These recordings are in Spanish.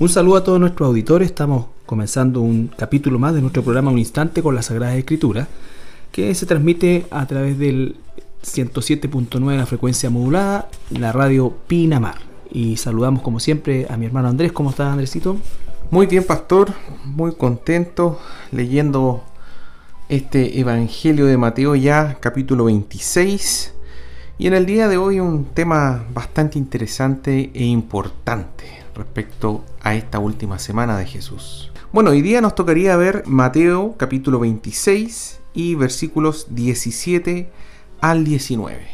Un saludo a todos nuestros auditores. Estamos comenzando un capítulo más de nuestro programa Un Instante con la Sagrada Escritura, que se transmite a través del 107.9 de la frecuencia modulada, la radio Pinamar. Y saludamos como siempre a mi hermano Andrés. ¿Cómo estás, Andresito? Muy bien, pastor. Muy contento leyendo este Evangelio de Mateo ya, capítulo 26. Y en el día de hoy un tema bastante interesante e importante respecto a esta última semana de Jesús. Bueno, hoy día nos tocaría ver Mateo capítulo 26 y versículos 17 al 19.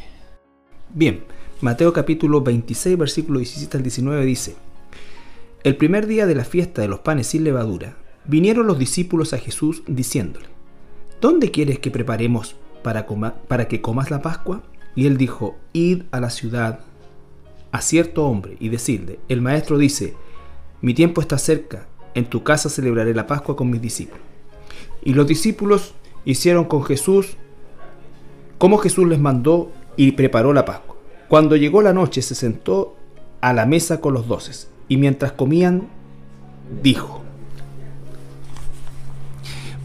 Bien, Mateo capítulo 26, versículo 17 al 19 dice, El primer día de la fiesta de los panes sin levadura, vinieron los discípulos a Jesús diciéndole, ¿Dónde quieres que preparemos para, para que comas la Pascua? Y él dijo, Id a la ciudad a cierto hombre y decirle, el maestro dice, mi tiempo está cerca, en tu casa celebraré la Pascua con mis discípulos. Y los discípulos hicieron con Jesús como Jesús les mandó y preparó la Pascua. Cuando llegó la noche se sentó a la mesa con los doces y mientras comían dijo.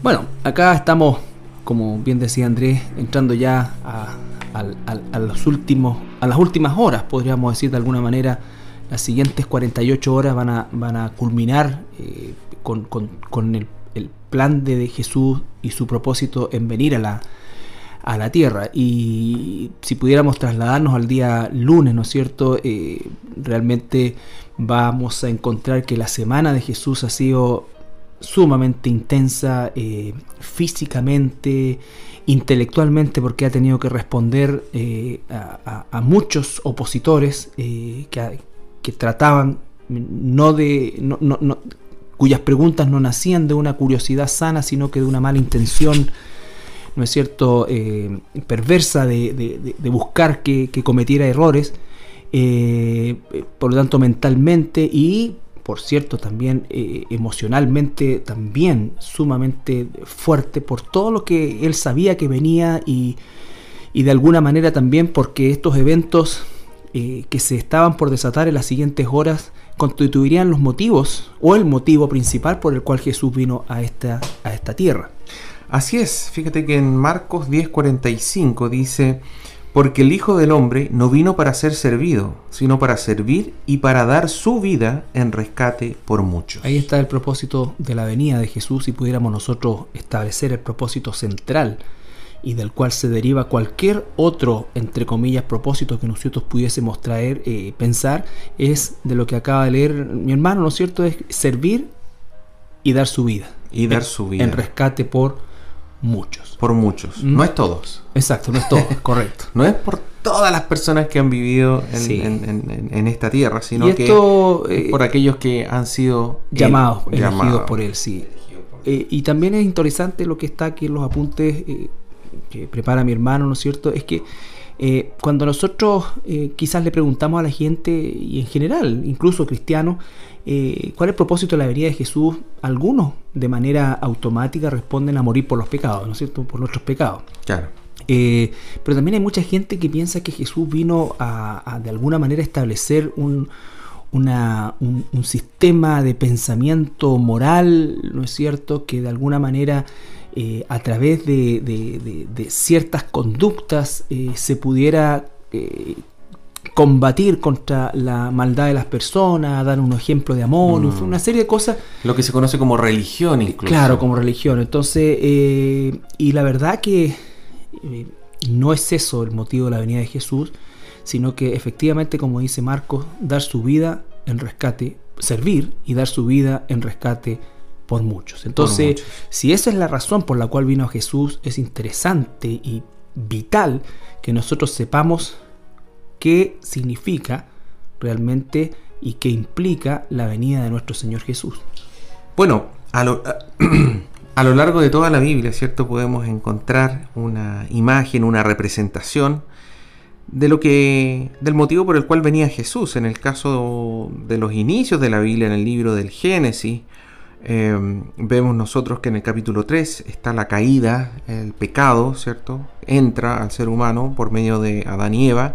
Bueno, acá estamos, como bien decía Andrés, entrando ya a, a, los últimos, a las últimas horas, podríamos decir de alguna manera, las siguientes 48 horas van a, van a culminar eh, con, el, plan de Jesús y su propósito en venir a la, a la tierra. Y si pudiéramos trasladarnos al día lunes, ¿no es cierto? Eh, realmente vamos a encontrar que la semana de Jesús ha sido sumamente intensa eh, físicamente, intelectualmente, porque ha tenido que responder eh, a, muchos opositores eh, que, que, trataban no de. No, no, cuyas preguntas no nacían de una curiosidad sana, sino que de una mala intención, ¿no es cierto?, perversa de, de, buscar que cometiera errores. por lo tanto, mentalmente y por cierto, también eh, emocionalmente, también sumamente fuerte por todo lo que él sabía que venía y, de alguna manera también porque estos eventos eh, que se estaban por desatar en las siguientes horas constituirían los motivos o el motivo principal por el cual Jesús vino a esta, a esta tierra. Así es, fíjate que en Marcos 10:45 dice, porque el Hijo del Hombre no vino para ser servido, sino para servir y para dar su vida en rescate por muchos. Ahí está el propósito de la venida de Jesús y pudiéramos nosotros establecer el propósito central y del cual se deriva cualquier otro, entre comillas, propósito que nosotros pudiésemos traer, eh, pensar, es de lo que acaba de leer mi hermano, ¿no es cierto? Es servir y dar su vida. Y dar su vida. En rescate por muchos. Por muchos. No es todos. Exacto, no es todos, correcto. No es por todas las personas que han vivido en, esta tierra, sino que eh, por aquellos que han sido llamados, elegidos por él, sí. Eh, y también es interesante lo que está aquí en los apuntes eh, que prepara mi hermano, ¿no es cierto? Es que cuando nosotros quizás le preguntamos a la gente, y en general, incluso cristianos, eh, ¿Cuál es el propósito de la venida de Jesús? Algunos de manera automática responden a morir por los pecados, ¿no es cierto? Por nuestros pecados. Claro. Eh, pero también hay mucha gente que piensa que Jesús vino a, de alguna manera establecer un, sistema de pensamiento moral, ¿no es cierto? Que de alguna manera eh, a través de, ciertas conductas se pudiera combatir contra la maldad de las personas, dar un ejemplo de amor, mm. una serie de cosas. Lo que se conoce como religión incluso. Claro, como religión. Entonces, eh, y la verdad que eh, no es eso el motivo de la venida de Jesús, sino que efectivamente, como dice Marcos, dar su vida en rescate, servir y dar su vida en rescate por muchos. Entonces, si esa es la razón por la cual vino Jesús, es interesante y vital que nosotros sepamos qué significa realmente y qué implica la venida de nuestro Señor Jesús. Bueno, a lo, a lo largo de toda la Biblia, ¿cierto? Podemos encontrar una imagen, una representación de lo que del motivo por el cual venía Jesús. En el caso de los inicios de la Biblia, en el libro del Génesis, em, vemos nosotros que en el capítulo 3 está la caída, el pecado, ¿cierto? Entra al ser humano por medio de Adán y Eva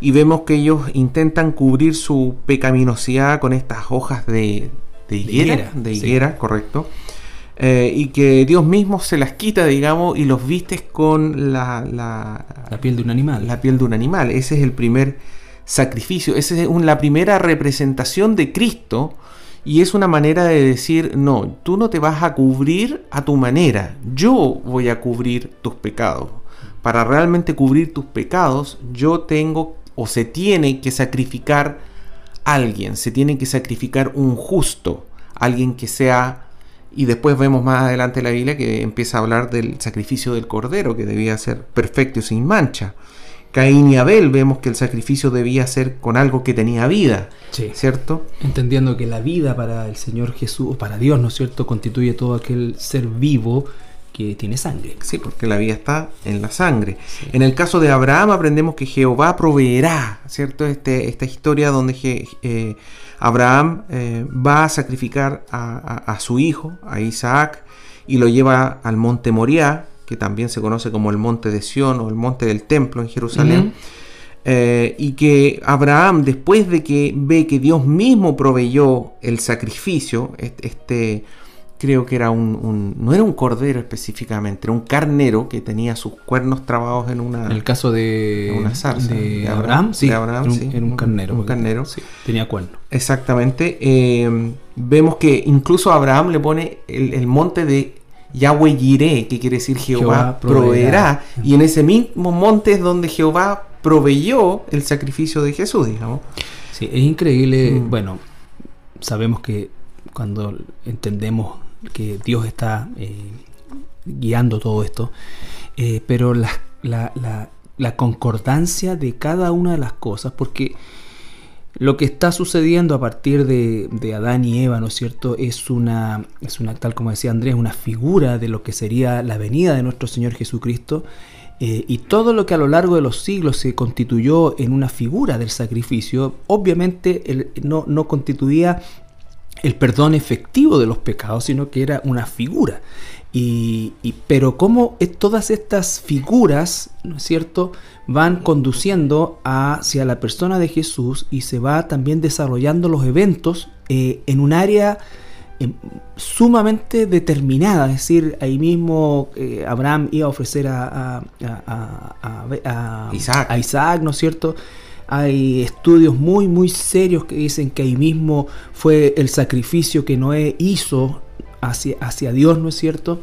y vemos que ellos intentan cubrir su pecaminosidad con estas hojas de, de higuera, de higuera, correcto. Eh, y que Dios mismo se las quita, digamos, y los vistes con la, la, piel de un animal. La piel de un animal. Ese es el primer sacrificio, esa es la primera representación de Cristo. Y es una manera de decir, no, tú no te vas a cubrir a tu manera, yo voy a cubrir tus pecados. Para realmente cubrir tus pecados, yo tengo o se tiene que sacrificar alguien, se tiene que sacrificar un justo, alguien que sea... Y después vemos más adelante la Biblia que empieza a hablar del sacrificio del cordero, que debía ser perfecto y sin mancha. Caín y Abel vemos que el sacrificio debía ser con algo que tenía vida, ¿cierto? Entendiendo que la vida para el Señor Jesús, para Dios, ¿no es cierto?, constituye todo aquel ser vivo que tiene sangre. Sí, porque la vida está en la sangre. En el caso de Abraham aprendemos que Jehová proveerá, ¿cierto? Este, esta historia donde eh, Abraham eh, va a sacrificar a, su hijo, a Isaac, y lo lleva al monte Moriah, que también se conoce como el monte de Sión o el monte del templo en Jerusalén. Eh, y que Abraham, después de que ve que Dios mismo proveyó el sacrificio, este creo que era un, no era un cordero específicamente, era un carnero que tenía sus cuernos trabados en una en el caso de una zarza de, Abraham, sí, era un, carnero, un carnero, tenía cuernos. Exactamente. Eh, vemos que incluso Abraham le pone el, monte de Yahweh Jireh, que quiere decir Jehová, proveerá, y en ese mismo monte es donde Jehová proveyó el sacrificio de Jesús, digamos. Sí, es increíble. Mm. Bueno, sabemos que cuando entendemos que Dios está eh, guiando todo esto, eh, pero la, concordancia de cada una de las cosas, porque lo que está sucediendo a partir de, Adán y Eva, ¿no es cierto? Es una, es una, tal como decía Andrés, una figura de lo que sería la venida de nuestro Señor Jesucristo. Eh, y todo lo que a lo largo de los siglos se constituyó en una figura del sacrificio, obviamente no, no constituía el perdón efectivo de los pecados, sino que era una figura. Y, pero cómo todas estas figuras, ¿no es cierto?, van conduciendo hacia la persona de Jesús y se va también desarrollando los eventos eh, en un área em, sumamente determinada, es decir, ahí mismo eh, Abraham iba a ofrecer a, Isaac. a Isaac, ¿no es cierto? Hay estudios muy, muy serios que dicen que ahí mismo fue el sacrificio que Noé hizo hacia, hacia Dios, ¿no es cierto?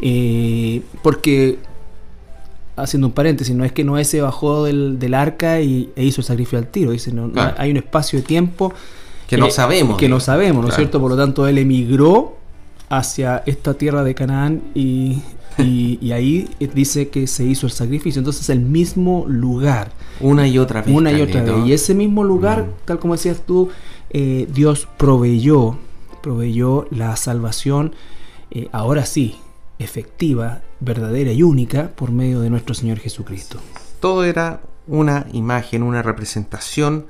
Eh, porque, haciendo un paréntesis, no es que Noé se bajó del, arca y, e hizo el sacrificio al tiro. Dice, no, hay un espacio de tiempo que no sabemos. Que no sabemos, ¿no es cierto? Por lo tanto, él emigró hacia esta tierra de Canaán y y, ahí dice que se hizo el sacrificio. Entonces el mismo lugar. Una y otra vez. Una y otra vez. Y ese mismo lugar, mm. tal como decías tú, eh, Dios proveyó, proveyó la salvación, eh, ahora sí, efectiva, verdadera y única, por medio de nuestro Señor Jesucristo. Todo era una imagen, una representación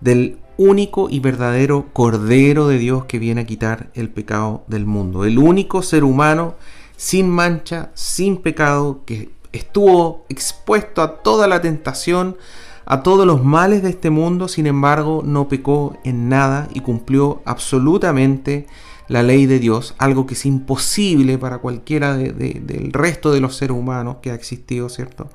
del único y verdadero Cordero de Dios que viene a quitar el pecado del mundo. El único ser humano sin mancha, sin pecado, que estuvo expuesto a toda la tentación, a todos los males de este mundo, sin embargo no pecó en nada y cumplió absolutamente la ley de Dios, algo que es imposible para cualquiera del resto de los seres humanos que ha existido, ¿cierto?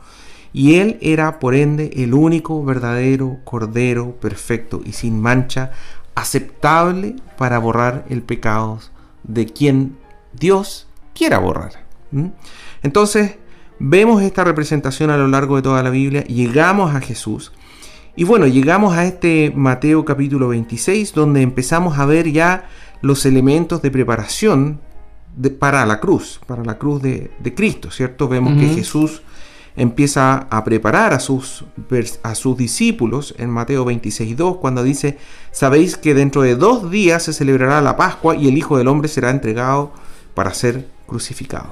Y él era, por ende, el único verdadero Cordero perfecto y sin mancha, aceptable para borrar el pecado de quien Dios quiera borrar. Entonces, vemos esta representación a lo largo de toda la Biblia, llegamos a Jesús. Y bueno, llegamos a este Mateo capítulo 26, donde empezamos a ver ya los elementos de preparación para la cruz, para la cruz de, Cristo, ¿cierto? Vemos que Jesús empieza a preparar a sus, a sus discípulos en Mateo 26.2, cuando dice, sabéis que dentro de dos días se celebrará la Pascua y el Hijo del Hombre será entregado para ser crucificado.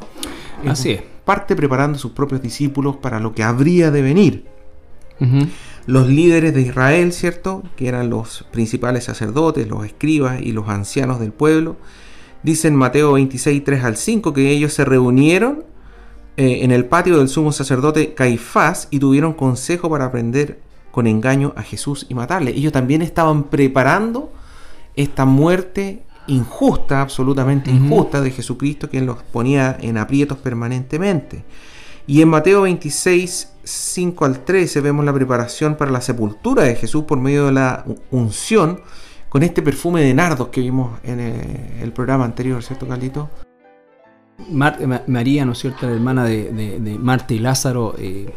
Así es. Parte preparando a sus propios discípulos para lo que habría de venir. Los líderes de Israel, ¿cierto? Que eran los principales sacerdotes, los escribas y los ancianos del pueblo. Dicen Mateo 26, 3 al 5 que ellos se reunieron eh, en el patio del sumo sacerdote Caifás y tuvieron consejo para aprender con engaño a Jesús y matarle. Ellos también estaban preparando esta muerte injusta, absolutamente injusta de Jesucristo, quien los ponía en aprietos permanentemente. Y en Mateo 26, 5 al 13 vemos la preparación para la sepultura de Jesús por medio de la unción con este perfume de nardos que vimos en eh, el, programa anterior, ¿cierto, Carlito? María, ¿no es cierto?, la hermana de, Marta y Lázaro, eh,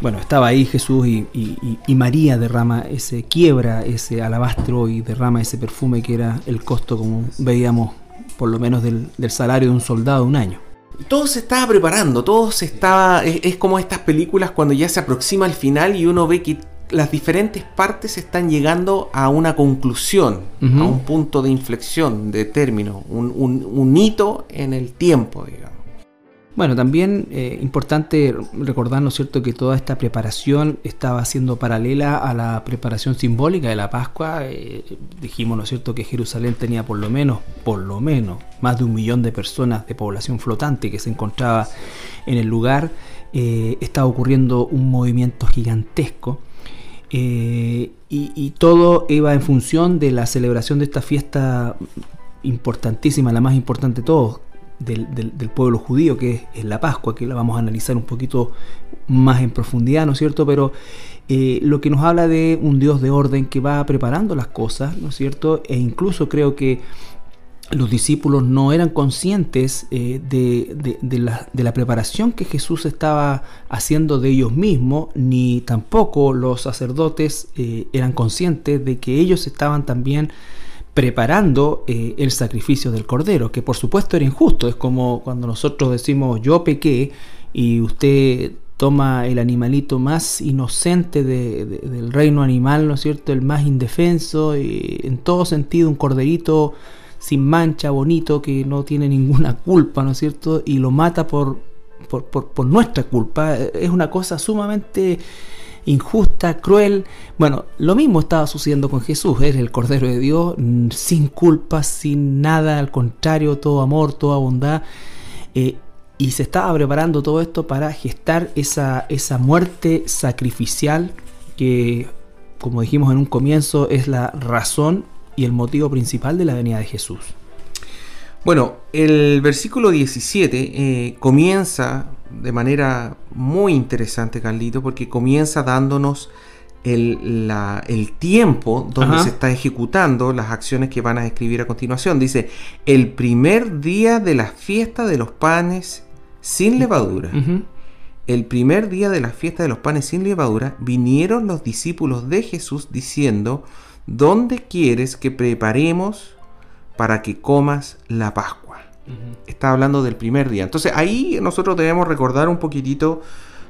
bueno, estaba ahí Jesús y, María derrama ese, quiebra ese alabastro y derrama ese perfume que era el costo, como veíamos, por lo menos del, salario de un soldado un año. Todo se estaba preparando, todo se estaba. Es, como estas películas cuando ya se aproxima el final y uno ve que las diferentes partes están llegando a una conclusión, a un punto de inflexión, de término, un, un hito en el tiempo, digamos. Bueno, también eh, importante recordar, ¿no es cierto?, que toda esta preparación estaba siendo paralela a la preparación simbólica de la Pascua. Eh, dijimos, ¿no es cierto?, que Jerusalén tenía por lo menos, por lo menos, más de un millón de personas de población flotante que se encontraba en el lugar. Eh, estaba ocurriendo un movimiento gigantesco. Y, y todo iba en función de la celebración de esta fiesta importantísima, la más importante de todos, del, pueblo judío, que es, la Pascua, que la vamos a analizar un poquito más en profundidad, ¿no es cierto? Pero eh, lo que nos habla de un Dios de orden que va preparando las cosas, ¿no es cierto? E incluso creo que los discípulos no eran conscientes eh, de, la, preparación que Jesús estaba haciendo de ellos mismos, ni tampoco los sacerdotes eh, eran conscientes de que ellos estaban también preparando eh, el sacrificio del cordero, que por supuesto era injusto, es como cuando nosotros decimos yo pequé y usted toma el animalito más inocente del reino animal, ¿no es cierto? El más indefenso, en todo sentido un corderito sin mancha, bonito, que no tiene ninguna culpa, ¿no es cierto? Y lo mata por, por, por nuestra culpa. Es una cosa sumamente injusta, cruel. Bueno, lo mismo estaba sucediendo con Jesús, era el Cordero de Dios, sin culpa, sin nada, al contrario, todo amor, toda bondad. Eh, y se estaba preparando todo esto para gestar esa, esa muerte sacrificial que, como dijimos en un comienzo, es la razón y el motivo principal de la venida de Jesús. Bueno, el versículo 17 eh, comienza de manera muy interesante, Carlito, porque comienza dándonos el, tiempo donde se está ejecutando las acciones que van a escribir a continuación. Dice, el primer día de la fiesta de los panes sin levadura. El primer día de la fiesta de los panes sin levadura vinieron los discípulos de Jesús diciendo, ¿dónde quieres que preparemos para que comas la Pascua? Está hablando del primer día. Entonces ahí nosotros debemos recordar un poquitito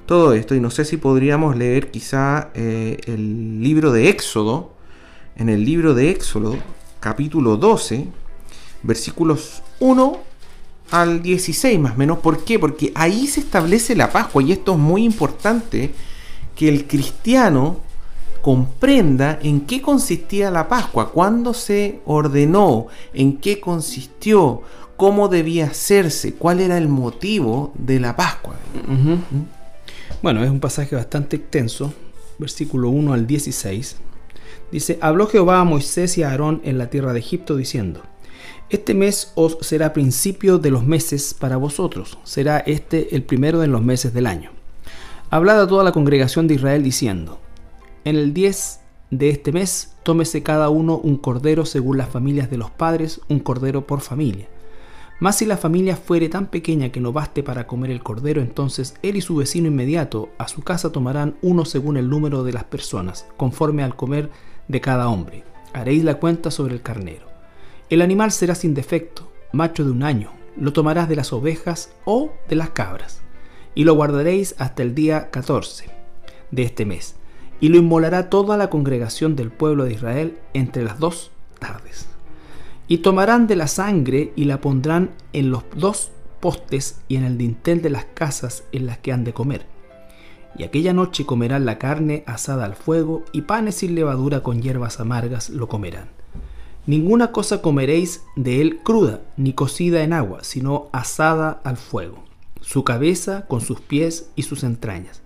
todo esto y no sé si podríamos leer quizá eh, el libro de Éxodo. En el libro de Éxodo, capítulo 12, versículos 1 al 16 más o menos. ¿Por qué? Porque ahí se establece la Pascua y esto es muy importante que el cristiano comprenda en qué consistía la Pascua, cuándo se ordenó, en qué consistió, cómo debía hacerse, cuál era el motivo de la Pascua. ¿Mm? Bueno, es un pasaje bastante extenso, versículo 1 al 16. Dice, habló Jehová a Moisés y a Aarón en la tierra de Egipto diciendo, este mes os será principio de los meses para vosotros, será este el primero de los meses del año. Hablad a toda la congregación de Israel diciendo, en el 10 de este mes tómese cada uno un cordero según las familias de los padres, un cordero por familia mas si la familia fuere tan pequeña que no baste para comer el cordero, entonces él y su vecino inmediato a su casa tomarán uno según el número de las personas, conforme al comer de cada hombre. Haréis la cuenta sobre el carnero. El animal será sin defecto, macho de un año, lo tomarás de las ovejas o de las cabras, y lo guardaréis hasta el día 14 de este mes, y lo inmolará toda la congregación del pueblo de Israel entre las dos tardes. Y tomarán de la sangre y la pondrán en los dos postes y en el dintel de las casas en las que han de comer. Y aquella noche comerán la carne asada al fuego y panes sin levadura con hierbas amargas lo comerán. Ninguna cosa comeréis de él cruda, ni cocida en agua, sino asada al fuego, su cabeza con sus pies y sus entrañas.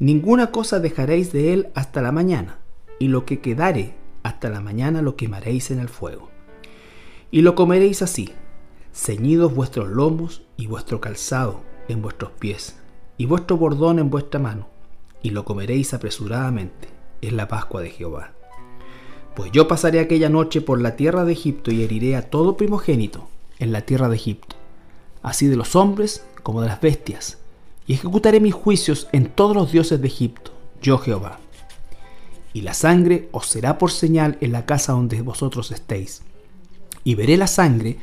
Ninguna cosa dejaréis de él hasta la mañana, y lo que quedare hasta la mañana lo quemaréis en el fuego. Y lo comeréis así, ceñidos vuestros lomos y vuestro calzado en vuestros pies, y vuestro bordón en vuestra mano, y lo comeréis apresuradamente. Es la Pascua de Jehová. Pues yo pasaré aquella noche por la tierra de Egipto y heriré a todo primogénito en la tierra de Egipto, así de los hombres como de las bestias, y ejecutaré mis juicios en todos los dioses de Egipto, yo Jehová. Y la sangre os será por señal en la casa donde vosotros estéis. Y veré la sangre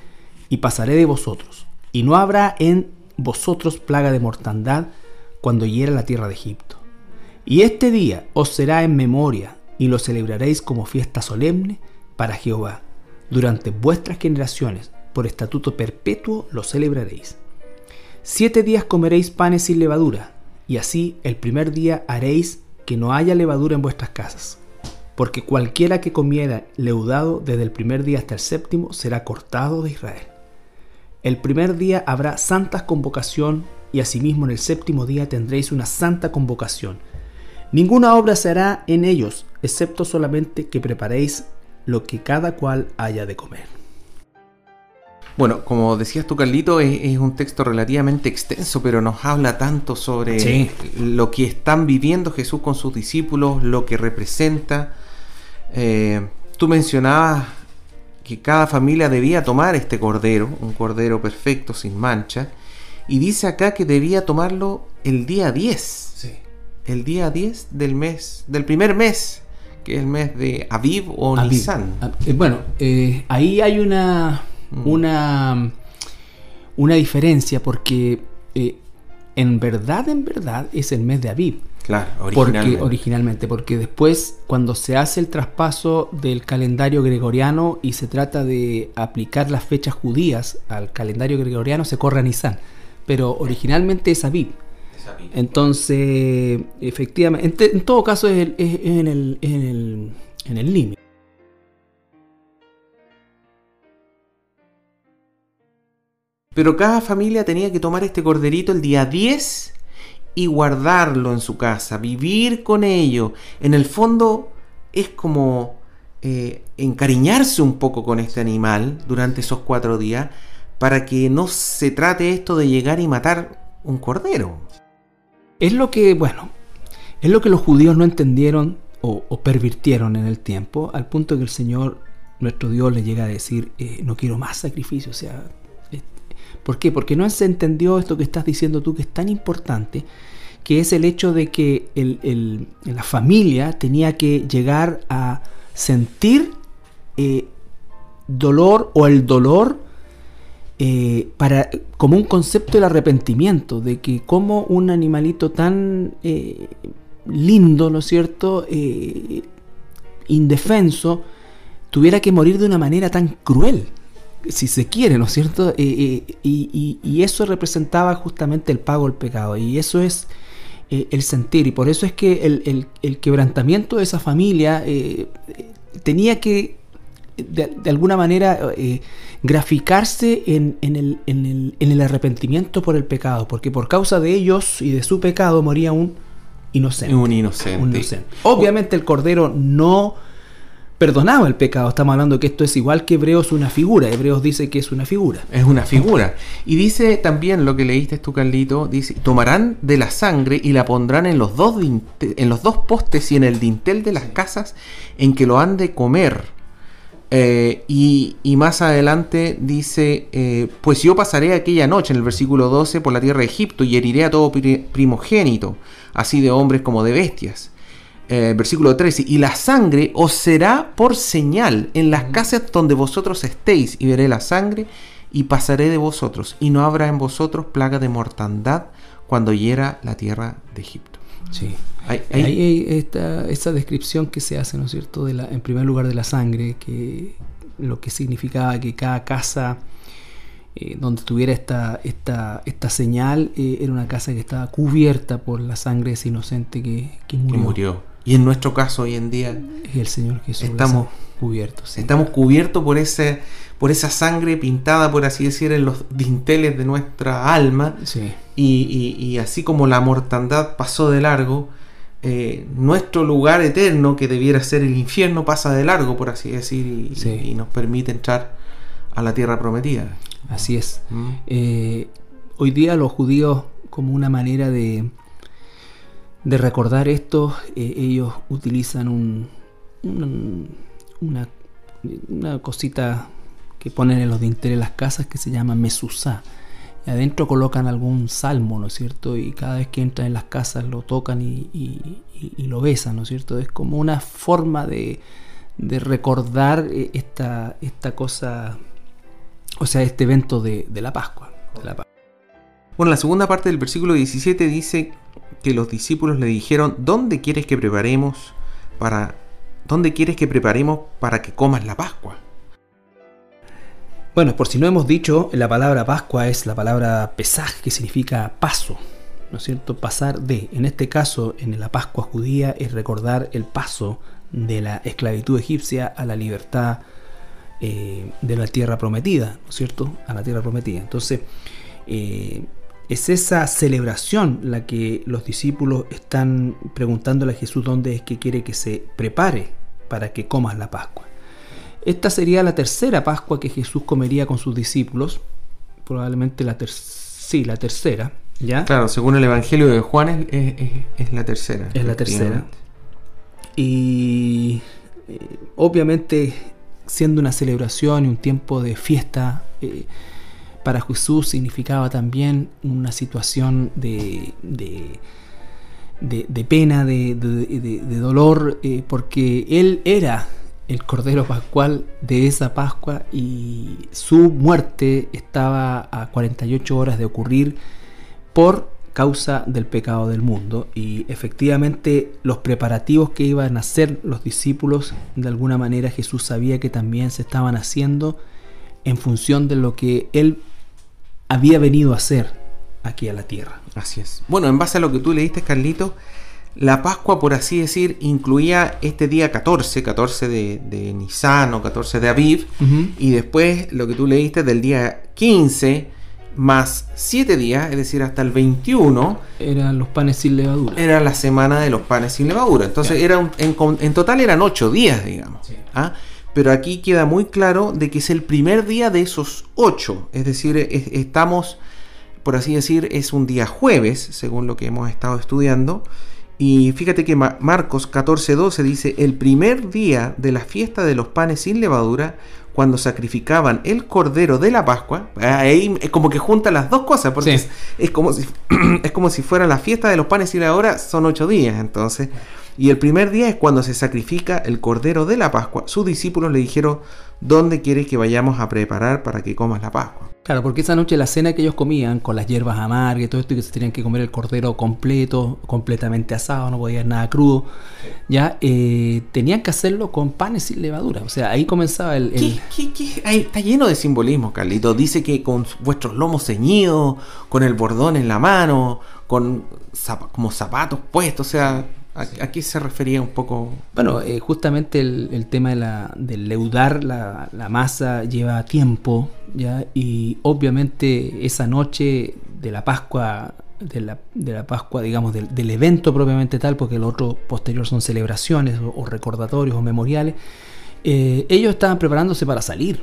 y pasaré de vosotros, y no habrá en vosotros plaga de mortandad cuando hiera la tierra de Egipto. Y este día os será en memoria, y lo celebraréis como fiesta solemne para Jehová. Durante vuestras generaciones, por estatuto perpetuo, lo celebraréis. Siete días comeréis panes sin levadura, y así el primer día haréis que no haya levadura en vuestras casas. Porque cualquiera que comiera leudado desde el primer día hasta el séptimo será cortado de Israel. El primer día habrá santa convocación, y asimismo en el séptimo día tendréis una santa convocación Ninguna obra se hará en ellos, excepto solamente que preparéis lo que cada cual haya de comer. Bueno, como decías tú, Carlito, es, un texto relativamente extenso, pero nos habla tanto sobre lo que están viviendo Jesús con sus discípulos, lo que representa. Eh, tú mencionabas que cada familia debía tomar este cordero, un cordero perfecto, sin mancha, y dice acá que debía tomarlo el día 10 el día 10 del mes, del primer mes, que es el mes de Aviv o Nisan. Ah, eh, bueno, eh, ahí hay una, mm. una, una diferencia porque eh, en verdad, en verdad es el mes de Aviv. Claro, originalmente. Porque, originalmente, porque después cuando se hace el traspaso del calendario gregoriano y se trata de aplicar las fechas judías al calendario gregoriano, se corre a Nisan. Pero originalmente es Aviv. Entonces, efectivamente, en, todo caso es, en el, en el límite. Pero cada familia tenía que tomar este corderito el día 10 y guardarlo en su casa, vivir con ello. En el fondo es como eh, encariñarse un poco con este animal durante esos cuatro días para que no se trate esto de llegar y matar un cordero. Es lo que, bueno, es lo que los judíos no entendieron o, pervirtieron en el tiempo, al punto que el Señor, nuestro Dios, le llega a decir, eh, no quiero más sacrificio. O sea, ¿por qué? Porque no se entendió esto que estás diciendo tú, que es tan importante, que es el hecho de que la familia tenía que llegar a sentir eh, dolor o el dolor eh, para, como un concepto del arrepentimiento, de que como un animalito tan eh, lindo, ¿no es cierto?, indefenso, tuviera que morir de una manera tan cruel, si se quiere, ¿no es cierto? Y, eso representaba justamente el pago del pecado, y eso es el sentir, y por eso es que el, el quebrantamiento de esa familia tenía que de, alguna manera eh, graficarse en, el, arrepentimiento por el pecado, porque por causa de ellos y de su pecado moría un inocente. Un inocente. Obviamente el Cordero no perdonaba el pecado. Estamos hablando que esto es igual que Hebreos una figura. Hebreos dice que es una figura. Es una figura. Y dice también lo que leíste tú, Carlito, dice, tomarán de la sangre y la pondrán en los dos, en los dos postes y en el dintel de las casas en que lo han de comer eh, y, más adelante dice, eh, pues yo pasaré aquella noche en el versículo 12 por la tierra de Egipto y heriré a todo primogénito, así de hombres como de bestias. Eh, versículo 13, y la sangre os será por señal en las casas donde vosotros estéis, y veré la sangre y pasaré de vosotros, y no habrá en vosotros plaga de mortandad cuando hiera la tierra de Egipto. Sí. Hay, hay, esta, esta, descripción que se hace, ¿no es cierto?, de la, en primer lugar de la sangre, que lo que significaba que cada casa eh, donde tuviera esta, esta, esta señal eh, era una casa que estaba cubierta por la sangre de ese inocente que, murió. Y en nuestro caso hoy en día el Señor Jesús. Estamos cubiertos. Estamos cubiertos por ese por esa sangre pintada, por así decir, en los dinteles de nuestra alma. Y, así como la mortandad pasó de largo, eh, nuestro lugar eterno, que debiera ser el infierno, pasa de largo, por así decir, y, nos permite entrar a la tierra prometida. Así es. Mm. Eh, hoy día los judíos, como una manera de, de recordar esto, eh, ellos utilizan un, una, cosita que ponen en los dinteles de las casas que se llama mesusá. Y adentro colocan algún salmo, ¿no es cierto? Y cada vez que entran en las casas lo tocan y, lo besan, ¿no es cierto? Es como una forma de, recordar eh, esta cosa o sea, este evento de, la Pascua, Bueno, la segunda parte del versículo 17 dice que los discípulos le dijeron, ¿dónde quieres que preparemos para dónde quieres que preparemos para que comas la Pascua? Bueno, por si no hemos dicho, la palabra Pascua es la palabra pesaj, que significa paso, ¿no es cierto? Pasar de. En este caso, en la Pascua judía, es recordar el paso de la esclavitud egipcia a la libertad eh, de la tierra prometida, ¿no es cierto? A la tierra prometida. Entonces, eh, es esa celebración la que los discípulos están preguntándole a Jesús dónde es que quiere que se prepare para que comas la Pascua. Esta sería la tercera Pascua que Jesús comería con sus discípulos, probablemente la, sí, la tercera. ¿ya? Claro, según el Evangelio de Juan es, la tercera. Es la tercera. Y eh, obviamente siendo una celebración y un tiempo de fiesta, eh, para Jesús significaba también una situación de, de, pena, de, dolor, eh, porque Él era el Cordero Pascual de esa Pascua y su muerte estaba a 48 horas de ocurrir por causa del pecado del mundo. Y efectivamente los preparativos que iban a hacer los discípulos de alguna manera Jesús sabía que también se estaban haciendo en función de lo que él había venido a hacer aquí a la tierra. Así es. Bueno, en base a lo que tú leíste, Carlito, la Pascua, por así decir, incluía este día 14, 14 de, de Nisan o 14 de Aviv, y después lo que tú leíste del día 15 más 7 días, es decir, hasta el 21. Eran los panes sin levadura. Era la semana de los panes sin levadura. Entonces, era en, total eran 8 días, digamos. ¿ah? Pero aquí queda muy claro de que es el primer día de esos 8. Es decir, estamos, por así decir, es un día jueves, según lo que hemos estado estudiando. Y fíjate que Marcos 14:12 dice, el primer día de la fiesta de los panes sin levadura cuando sacrificaban el cordero de la Pascua, ahí es como que junta las dos cosas, porque es, como si, es como si fuera la fiesta de los panes y la hora, son ocho días, entonces. Y el primer día es cuando se sacrifica el cordero de la Pascua. Sus discípulos le dijeron, ¿dónde quieres que vayamos a preparar para que comas la Pascua? Claro, porque esa noche la cena que ellos comían con las hierbas amargas y todo esto, y que se tenían que comer el cordero completo, completamente asado, no podía nada crudo, ya eh, tenían que hacerlo con panes sin levadura. O sea, ahí comenzaba el. está lleno de simbolismo, Carlito. Dice que con vuestros lomos ceñidos, con el bordón en la mano, con como zapatos puestos, o sea, ¿A, qué se refería un poco? Bueno, eh, justamente el, tema de la, del leudar la, masa lleva tiempo, ¿ya? Y obviamente esa noche de la Pascua, de la, de la Pascua, digamos, del, evento propiamente tal, porque lo otro posterior son celebraciones o, recordatorios o memoriales, eh, ellos estaban preparándose para salir,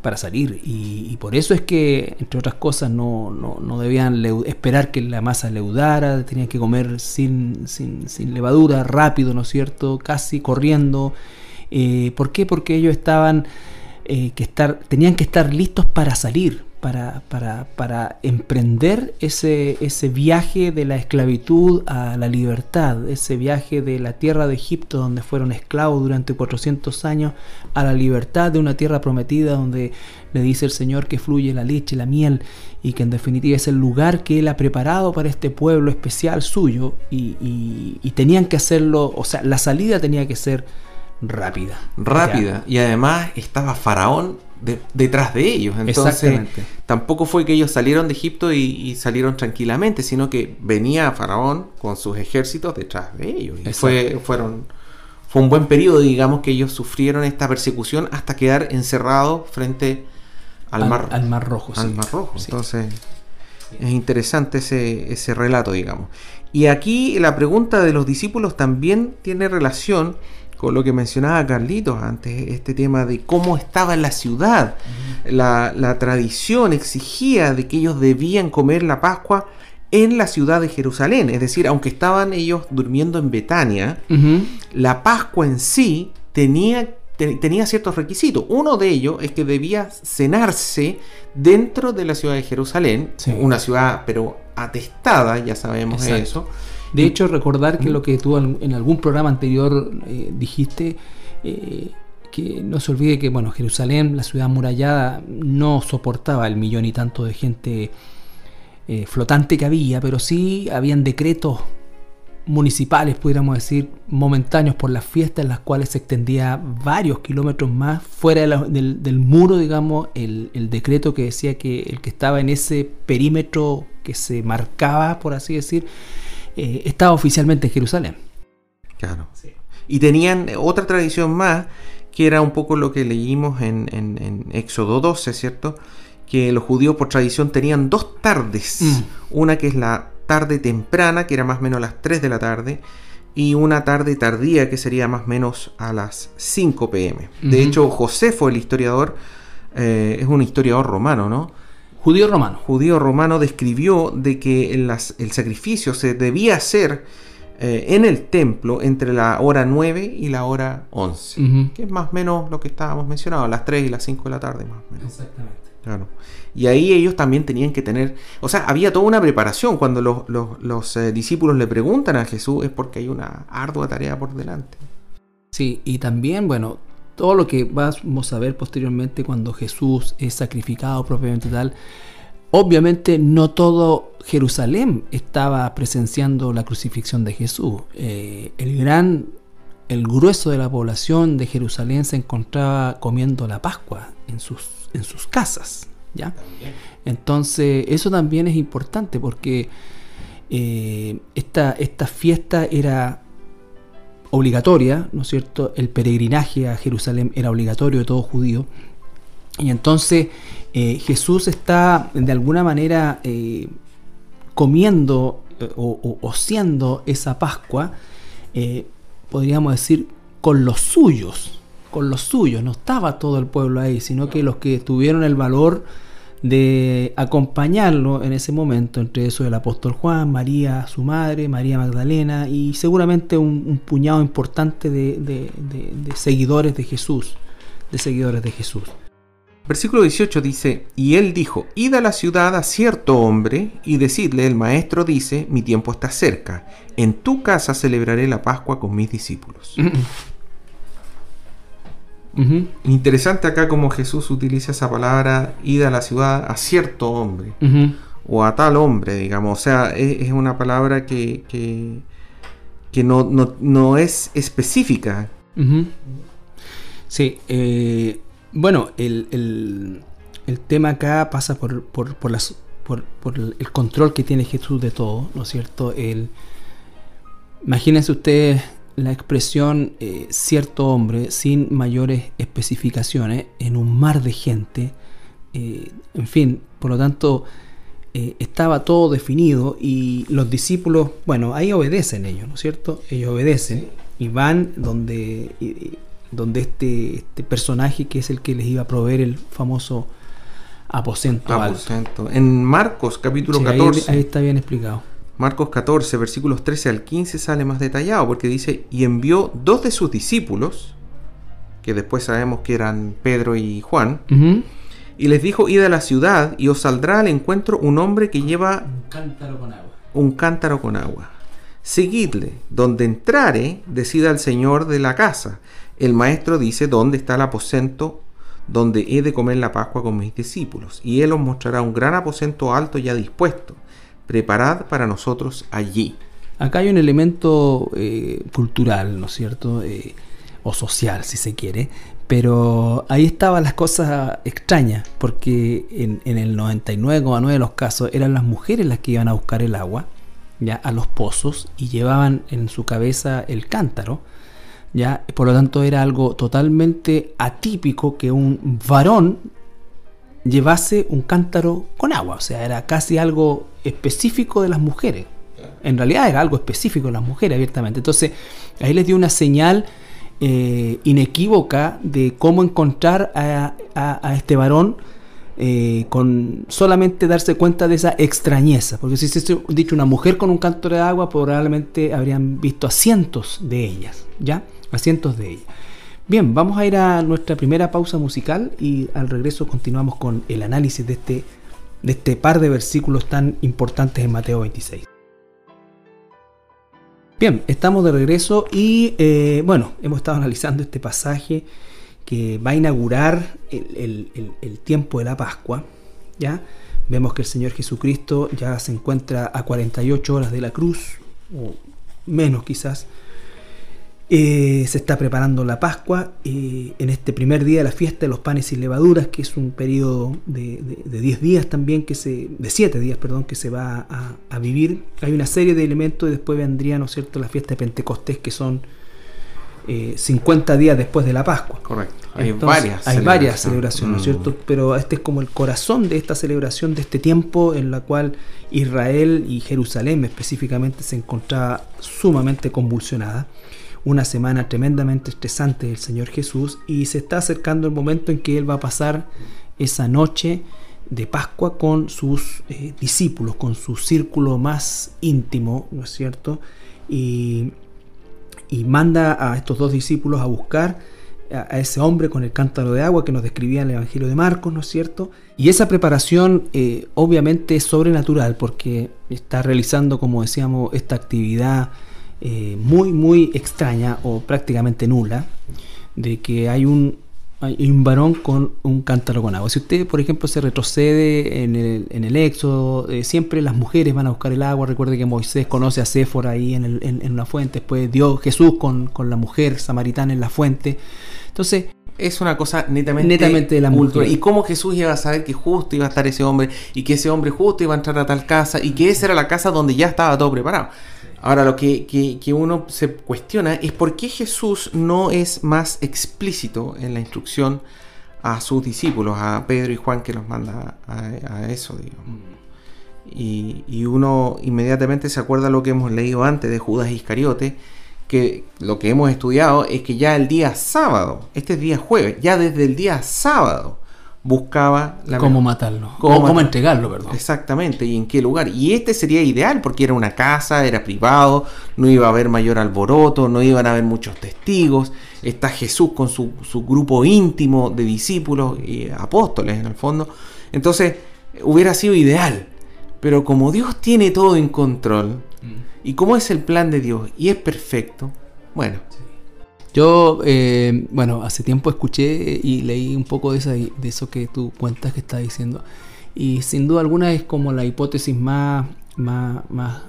para salir. Y, por eso es que, entre otras cosas, no, no, debían esperar que la masa leudara, tenían que comer sin, sin, sin levadura, rápido, ¿no es cierto? Casi corriendo. Eh, ¿Por qué? Porque ellos estaban, eh, que estar, tenían que estar listos para salir, para, para, para emprender ese, ese viaje de la esclavitud a la libertad, ese viaje de la tierra de Egipto donde fueron esclavos durante 400 años a la libertad de una tierra prometida donde le dice el Señor que fluye la leche, la miel y que en definitiva es el lugar que Él ha preparado para este pueblo especial suyo y, y tenían que hacerlo, o sea, la salida tenía que ser rápida. Rápida. Y además estaba Faraón detrás de ellos. Entonces, tampoco fue que ellos salieron de Egipto y, salieron tranquilamente, sino que venía Faraón con sus ejércitos detrás de ellos. Y fue, fueron, fue un buen periodo, digamos, que ellos sufrieron esta persecución hasta quedar encerrados frente al, mar, al mar Rojo. Al Mar Rojo. Entonces, es interesante ese, ese relato, digamos. Y aquí la pregunta de los discípulos también tiene relación con lo que mencionaba Carlitos antes, este tema de cómo estaba la ciudad. la, la tradición exigía de que ellos debían comer la Pascua en la ciudad de Jerusalén. Es decir, aunque estaban ellos durmiendo en Betania, la Pascua en sí tenía, te- tenía ciertos requisitos. Uno de ellos es que debía cenarse dentro de la ciudad de Jerusalén, Sí. una ciudad pero atestada, ya sabemos Exacto. eso. De hecho, recordar que lo que tú en algún programa anterior eh, dijiste, eh, que no se olvide que bueno, Jerusalén, la ciudad amurallada, no soportaba el millón y tanto de gente eh, flotante que había, pero sí habían decretos municipales, pudiéramos decir, momentáneos por las fiestas, en las cuales se extendía varios kilómetros más fuera de la- del, del muro, digamos, el, el decreto que decía que el que estaba en ese perímetro que se marcaba, por así decir, eh, estaba oficialmente en Jerusalén. Claro. Y tenían otra tradición más, que era un poco lo que leímos en, en- en Éxodo 12, ¿cierto? Que los judíos por tradición tenían dos tardes. Mm. Una que es la tarde temprana, que era más o menos a las 3 de la tarde, y una tarde tardía, que sería más o menos a las 5 pm. De hecho, Josefo, el historiador, eh, es un historiador romano, ¿no? Judío romano. judío romano describió de que el, las- el sacrificio se debía hacer eh, en el templo entre la hora 9 y la hora 11, Ujú. que es más o menos lo que estábamos mencionando, las 3 y las 5 de la tarde más o menos. Exactamente. Claro. Y ahí ellos también tenían que tener, o sea, había toda una preparación. Cuando los, los- los, eh, discípulos le preguntan a Jesús es porque hay una ardua tarea por delante. Sí, y también, bueno, todo lo que vamos a ver posteriormente cuando Jesús es sacrificado propiamente tal, obviamente no todo Jerusalén estaba presenciando la crucifixión de Jesús. Eh, el gran, el grueso de la población de Jerusalén se encontraba comiendo la Pascua en sus, en sus casas, ¿ya? Entonces, eso también es importante porque eh, esta, esta fiesta era obligatoria, ¿no es cierto? El peregrinaje a Jerusalén era obligatorio de todo judío. Y entonces eh, Jesús está de alguna manera eh, comiendo eh, o, o- siendo esa Pascua, podríamos decir, con los suyos, con los suyos. No estaba todo el pueblo ahí, sino que los que tuvieron el valor de acompañarlo en ese momento, entre eso el apóstol Juan, María, su madre, María Magdalena y seguramente un, un puñado importante de, de- de- de seguidores de Jesús, de seguidores de Jesús. Versículo 18 dice, y él dijo, id a la ciudad a cierto hombre y decidle, el maestro dice, mi tiempo está cerca, en tu casa celebraré la Pascua con mis discípulos. Interesante acá como Jesús utiliza esa palabra, id a la ciudad a cierto hombre, o a tal hombre, digamos, o sea, es, es una palabra que, que, que no, no- no es específica. Sí, eh, bueno, el, el- el tema acá pasa por, por, por las, el control que tiene Jesús de todo, ¿no es cierto? El, imagínense ustedes la expresión eh, cierto hombre sin mayores especificaciones en un mar de gente, eh, en fin, por lo tanto eh, estaba todo definido y los discípulos, bueno, ahí obedecen ellos, ¿no es cierto? Ellos obedecen y van donde, donde este, este personaje que es el que les iba a proveer el famoso aposento alto. Aposento. En Marcos capítulo Sí, ahí- 14. ahí está bien explicado. Marcos 14, versículos 13 al 15 sale más detallado porque dice, y envió dos de sus discípulos, que después sabemos que eran Pedro y Juan, y les dijo, id a la ciudad y os saldrá al encuentro un hombre que lleva Un cántaro con agua. un cántaro con agua. Seguidle, donde entrare, decida al señor de la casa. El maestro dice, ¿dónde está el aposento donde he de comer la Pascua con mis discípulos? Y él os mostrará un gran aposento alto ya dispuesto. Preparad para nosotros allí. Acá hay un elemento eh, cultural, ¿no es cierto? Eh, o social, si se quiere. Pero ahí estaban las cosas extrañas, porque en, en el 99,9 de los casos eran las mujeres las que iban a buscar el agua ya a los pozos y llevaban en su cabeza el cántaro. Ya, por lo tanto era algo totalmente atípico que un varón llevase un cántaro con agua, o sea, era casi algo específico de las mujeres. En realidad era algo específico de las mujeres, abiertamente. Entonces, ahí les dio una señal eh, inequívoca de cómo encontrar a a, este varón eh, con solamente darse cuenta de esa extrañeza. Porque si se hubiese dicho una mujer con un canto de agua, probablemente habrían visto a cientos de ellas, ¿ya? A cientos de ellas. Bien, vamos a ir a nuestra primera pausa musical y al regreso continuamos con el análisis de este, de este par de versículos tan importantes en Mateo 26. Bien, estamos de regreso y eh, bueno, hemos estado analizando este pasaje que va a inaugurar el, tiempo de la Pascua. ¿ya? Vemos que el Señor Jesucristo ya se encuentra a 48 horas de la cruz, o menos quizás, eh, se está preparando la Pascua eh, en este primer día de la fiesta de los panes y levaduras, que es un periodo de 10 días también, que se, de 7 días, perdón, que se va a, vivir. Hay una serie de elementos y después vendría, ¿no es cierto?, la fiesta de Pentecostés, que son 50 eh, días después de la Pascua. Correcto. Hay varias. Hay varias celebraciones, ¿no es cierto? Mm. Pero este es como el corazón de esta celebración, de este tiempo en la cual Israel y Jerusalén específicamente se encontraba sumamente convulsionada una semana tremendamente estresante del Señor Jesús y se está acercando el momento en que Él va a pasar esa noche de Pascua con sus eh, discípulos, con su círculo más íntimo, ¿no es cierto? Y, manda a estos dos discípulos a buscar a, ese hombre con el cántaro de agua que nos describía en el Evangelio de Marcos, ¿no es cierto? Y esa preparación eh, obviamente es sobrenatural porque está realizando, como decíamos, esta actividad eh, muy, muy extraña o prácticamente nula de que hay un, hay un varón con un cántaro con agua. Si usted, por ejemplo, se retrocede en el, en el éxodo, eh, siempre las mujeres van a buscar el agua. Recuerde que Moisés conoce a Séfora ahí en, el, en, una fuente, después dio Jesús con, con, la mujer samaritana en la fuente. Entonces, es una cosa netamente, netamente de la mujer. Y cómo Jesús iba a saber que justo iba a estar ese hombre y que ese hombre justo iba a entrar a tal casa y que esa era la casa donde ya estaba todo preparado. Ahora lo que, uno se cuestiona es por qué Jesús no es más explícito en la instrucción a sus discípulos, a Pedro y Juan que los manda a, eso, Y, y, uno inmediatamente se acuerda lo que hemos leído antes de Judas Iscariote, que lo que hemos estudiado es que ya el día sábado, este es día jueves, ya desde el día sábado, buscaba la cómo matarlo. cómo, entregarlo perdón. Exactamente y en qué lugar. Y este sería ideal porque era una casa era privado no iba a haber mayor alboroto no iban a haber muchos testigos. Está Jesús con su, grupo íntimo de discípulos y apóstoles en el fondo. Entonces hubiera sido ideal. Pero como Dios tiene todo en control mm. y como es el plan de Dios y es perfecto bueno yo, eh, bueno, hace tiempo escuché y leí un poco de, esa, de eso que tú cuentas que estás diciendo. Y sin duda alguna es como la hipótesis más, más, más,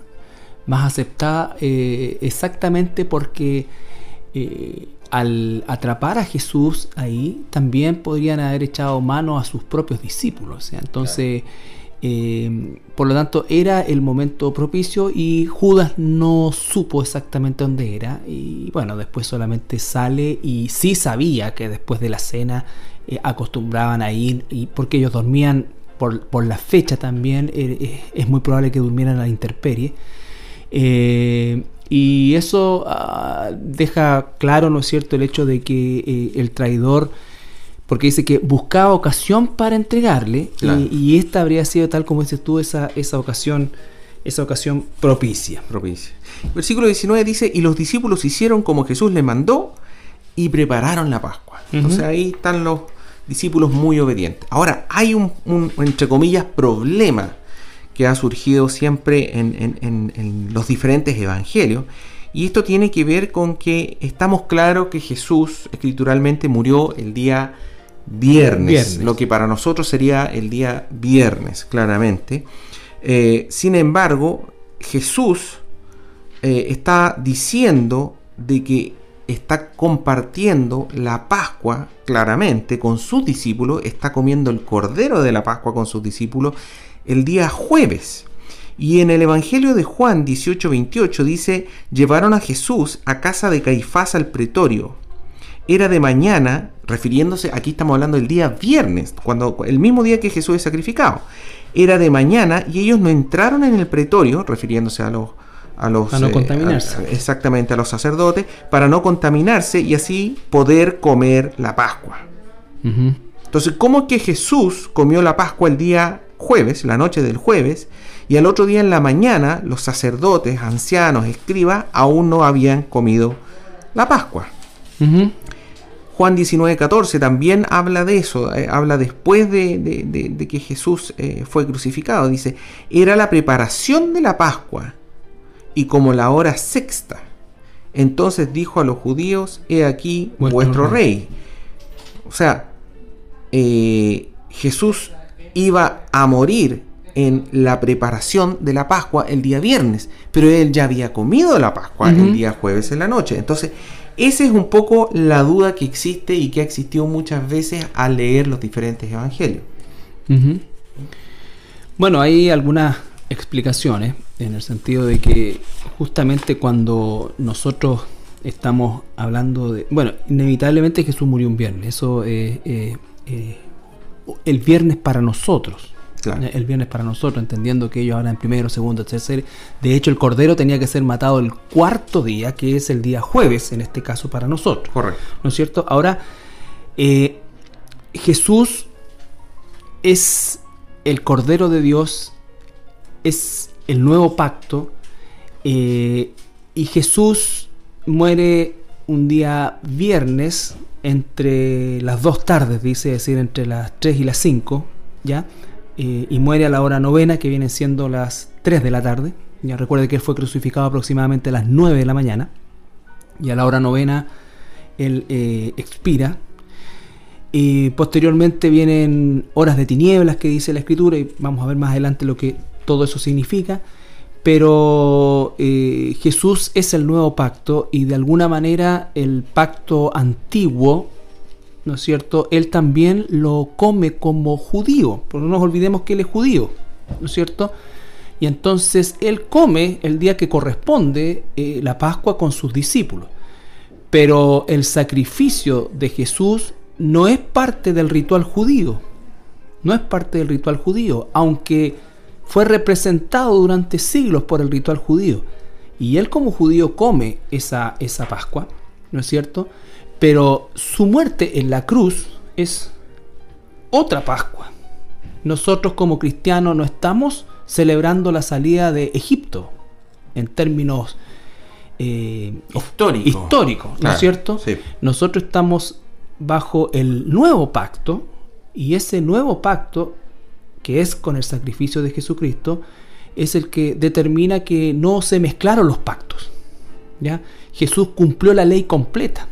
más aceptada, eh, exactamente porque eh, al atrapar a Jesús ahí, también podrían haber echado mano a sus propios discípulos. Entonces. Eh, por lo tanto, era el momento propicio y Judas no supo exactamente dónde era. Y bueno, después solamente sale y sí sabía que después de la cena eh, acostumbraban a ir, y porque ellos dormían por, la fecha también, eh, es muy probable que durmieran a la intemperie. y eso ah, deja claro, ¿no es cierto?, el hecho de que el traidor porque dice que buscaba ocasión para entregarle y, esta habría sido tal como dices tú esa, esa ocasión esa ocasión propicia. propicia. Versículo 19 dice, y los discípulos hicieron como Jesús les mandó y prepararon la Pascua. Entonces ahí están los discípulos muy obedientes. Ahora, hay un, entre comillas, problema que ha surgido siempre en, en los diferentes evangelios. Y esto tiene que ver con que estamos claros que Jesús escrituralmente murió el día viernes, lo que para nosotros sería el día viernes, claramente. Eh, sin embargo, Jesús eh, está diciendo de que está compartiendo la Pascua claramente con sus discípulos, está comiendo el cordero de la Pascua con sus discípulos el día jueves. Y en el Evangelio de Juan 18:28 dice, llevaron a Jesús a casa de Caifás al pretorio era de mañana, refiriéndose, aquí estamos hablando del día viernes, cuando el mismo día que Jesús es sacrificado. Era de mañana y ellos no entraron en el pretorio, refiriéndose a los a los no eh, contaminarse. exactamente a los sacerdotes para no contaminarse y así poder comer la Pascua. Entonces, ¿cómo es que Jesús comió la Pascua el día jueves, la noche del jueves, y al otro día en la mañana los sacerdotes, ancianos, escribas aún no habían comido la Pascua? Juan 19:14 también habla de eso, eh, habla después de, que Jesús eh, fue crucificado. Dice, era la preparación de la Pascua y como la hora sexta. Entonces dijo a los judíos, he aquí vuestro, rey. O sea, eh, Jesús iba a morir en la preparación de la Pascua el día viernes, pero él ya había comido la Pascua el día jueves en la noche. Entonces, esa es un poco la duda que existe y que ha existido muchas veces al leer los diferentes evangelios. Bueno, hay algunas explicaciones en el sentido de que justamente cuando nosotros estamos hablando de... Bueno, inevitablemente Jesús murió un viernes, eso es... El viernes para nosotros. El viernes para nosotros, entendiendo que ellos hablan primero, segundo, tercero. De hecho, el cordero tenía que ser matado el cuarto día, que es el día jueves, en este caso para nosotros. Correcto. ¿No es cierto? Ahora, eh, Jesús es el cordero de Dios, es el nuevo pacto, eh, y Jesús muere un día viernes entre las dos tardes, dice decir, entre las 3 y las 5, ¿ya? Eh, y muere a la hora novena, que vienen siendo las 3 de la tarde. Ya recuerde que él fue crucificado aproximadamente a las 9 de la mañana, y a la hora novena él eh, expira. Y posteriormente vienen horas de tinieblas, que dice la escritura, y vamos a ver más adelante lo que todo eso significa pero eh, Jesús es el nuevo pacto y de alguna manera el pacto antiguo, ¿no es cierto? Él también lo come como judío, pero no nos olvidemos que él es judío, ¿no es cierto? Y entonces él come el día que corresponde eh, la Pascua con sus discípulos. Pero el sacrificio de Jesús no es parte del ritual judío, no es parte del ritual judío, aunque fue representado durante siglos por el ritual judío. Y él como judío come esa, esa Pascua, ¿no es cierto? Pero su muerte en la cruz es otra Pascua. Nosotros como cristianos no estamos celebrando la salida de Egipto en términos eh, históricos, ¿no es cierto? Nosotros estamos bajo el nuevo pacto y ese nuevo pacto que es con el sacrificio de Jesucristo, es el que determina que no se mezclaron los pactos. ¿ya? Jesús cumplió la ley completa.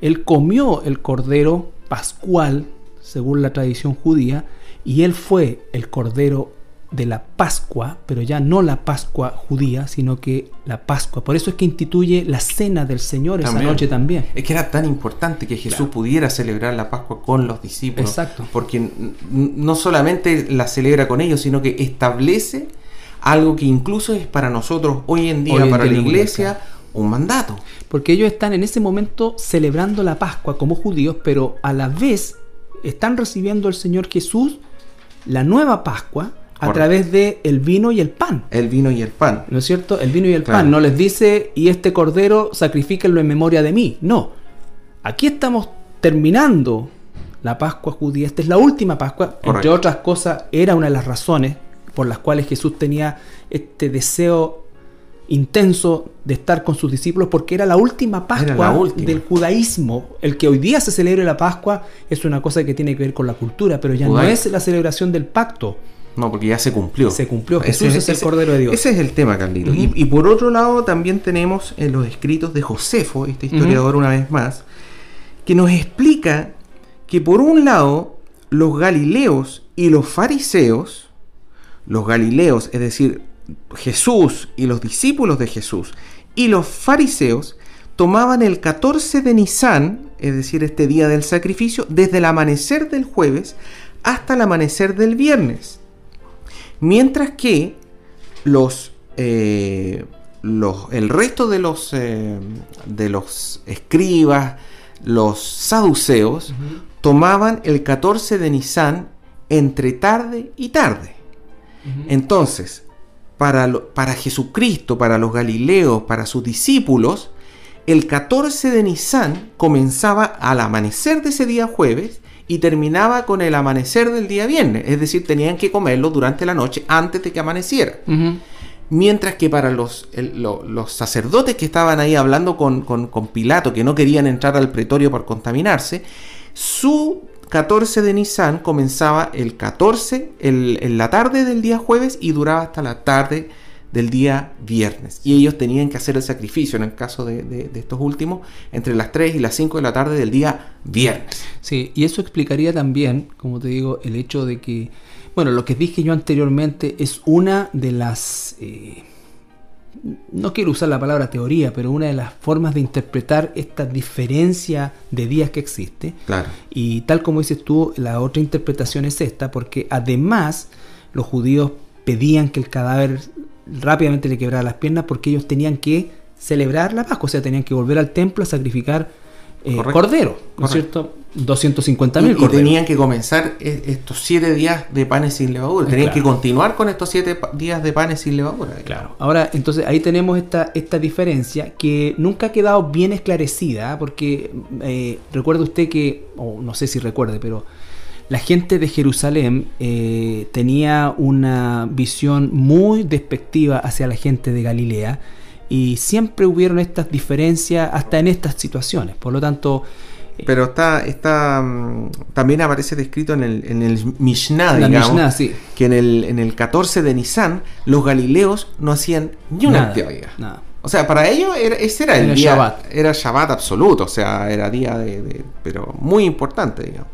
Él comió el cordero pascual, según la tradición judía, y él fue el cordero de la Pascua, pero ya no la Pascua judía, sino que la Pascua. Por eso es que instituye la cena del Señor esa noche también. Es que era tan importante que Jesús pudiera celebrar la Pascua con los discípulos. Exacto. Porque no solamente la celebra con ellos, sino que establece algo que incluso es para nosotros hoy en día, para la iglesia, un mandato. Porque ellos están en ese momento celebrando la Pascua como judíos, pero a la vez están recibiendo al Señor Jesús la nueva Pascua a través de el vino y el pan. El vino y el pan. ¿No es cierto? El vino y el pan. No les dice, y este cordero sacrifíquenlo en memoria de mí. No. Aquí estamos terminando la Pascua judía. Esta es la última Pascua. Entre otras cosas, era una de las razones por las cuales Jesús tenía este deseo intenso de estar con sus discípulos porque era la última Pascua del judaísmo. El que hoy día se celebre la Pascua es una cosa que tiene que ver con la cultura, pero ya no es la celebración del pacto. No, porque ya se cumplió. Se cumplió. Jesús es, el Cordero de Dios. Ese es el tema, Carlito. y, por otro lado, también tenemos en los escritos de Josefo, este historiador una vez más, que nos explica que por un lado, los galileos y los fariseos, los galileos, es decir, Jesús y los discípulos de Jesús, y los fariseos, tomaban el 14 de Nisan, es decir, este día del sacrificio, desde el amanecer del jueves hasta el amanecer del viernes. Mientras que los, eh, los el resto de los, eh, de los escribas, los saduceos, tomaban el 14 de Nisan entre tarde y tarde. Entonces, para, para Jesucristo, para los galileos, para sus discípulos, el 14 de Nisan comenzaba al amanecer de ese día jueves y terminaba con el amanecer del día viernes. Es decir, tenían que comerlo durante la noche antes de que amaneciera. Mientras que para los, los, sacerdotes que estaban ahí hablando con, Pilato, que no querían entrar al pretorio por contaminarse, su 14 de Nisan comenzaba el 14 en la tarde del día jueves y duraba hasta la tarde del día viernes. Y ellos tenían que hacer el sacrificio, en el caso de, estos últimos, entre las 3 y las 5 de la tarde del día viernes. Sí, y eso explicaría también, como te digo, el hecho de que, bueno, lo que dije yo anteriormente es una de las... Eh, no quiero usar la palabra teoría, pero una de las formas de interpretar esta diferencia de días que existe. Claro. Y tal como dices tú, la otra interpretación es esta, porque además los judíos pedían que el cadáver rápidamente le quebraba las piernas porque ellos tenían que celebrar la Pascua, o sea, tenían que volver al templo a sacrificar eh, cordero, ¿no es cierto? 250 mil y, tenían que comenzar e, estos siete días de panes sin levadura, tenían que continuar con estos siete días de panes sin levadura. Claro, ahora entonces ahí tenemos esta, esta diferencia que nunca ha quedado bien esclarecida, ¿ah? porque eh, recuerda usted que, o no sé si recuerde, pero la gente de Jerusalén eh, tenía una visión muy despectiva hacia la gente de Galilea y siempre hubieron estas diferencias hasta en estas situaciones. Por lo tanto... Pero está, está mm, también aparece descrito en el, en el Mishnah, digamos, que en el, en el 14 de Nisan los galileos no hacían ni una actividad. O sea, para ellos era, ese era el día, Shabbat. era Shabbat absoluto, o sea, era día de pero muy importante, digamos.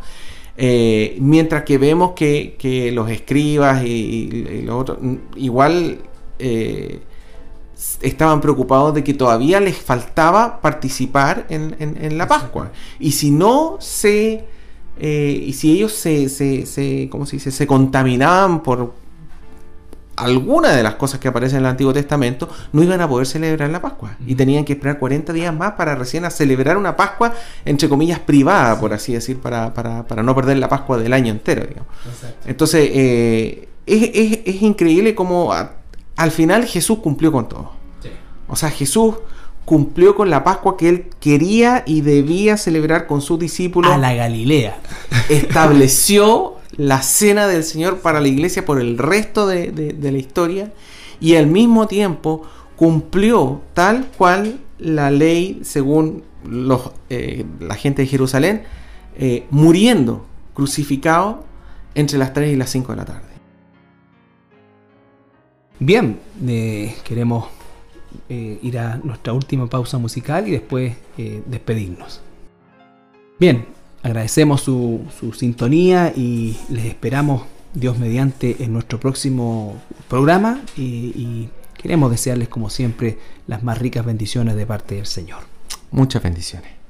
Eh, mientras que vemos que, los escribas y, los otros, igual eh, estaban preocupados de que todavía les faltaba participar en, la Pascua. Y si no se... Eh, y si ellos se, se, se, ¿cómo se, dice? se contaminaban por, alguna de las cosas que aparecen en el Antiguo Testamento, no iban a poder celebrar la Pascua. Y tenían que esperar 40 días más para recién a celebrar una Pascua, entre comillas, privada, por así decir, para, no perder la Pascua del año entero. Entonces, eh, es, increíble cómo al final Jesús cumplió con todo. O sea, Jesús cumplió con la Pascua que él quería y debía celebrar con sus discípulos. A la Galilea. Estableció la cena del Señor para la iglesia por el resto de, la historia y al mismo tiempo cumplió tal cual la ley según los, eh, la gente de Jerusalén, eh, muriendo crucificado entre las 3 y las 5 de la tarde. Bien, eh, queremos ir a nuestra última pausa musical y después despedirnos. Bien, Agradecemos su, sintonía y les esperamos, Dios mediante, en nuestro próximo programa y queremos desearles, como siempre, las más ricas bendiciones de parte del Señor. Muchas bendiciones.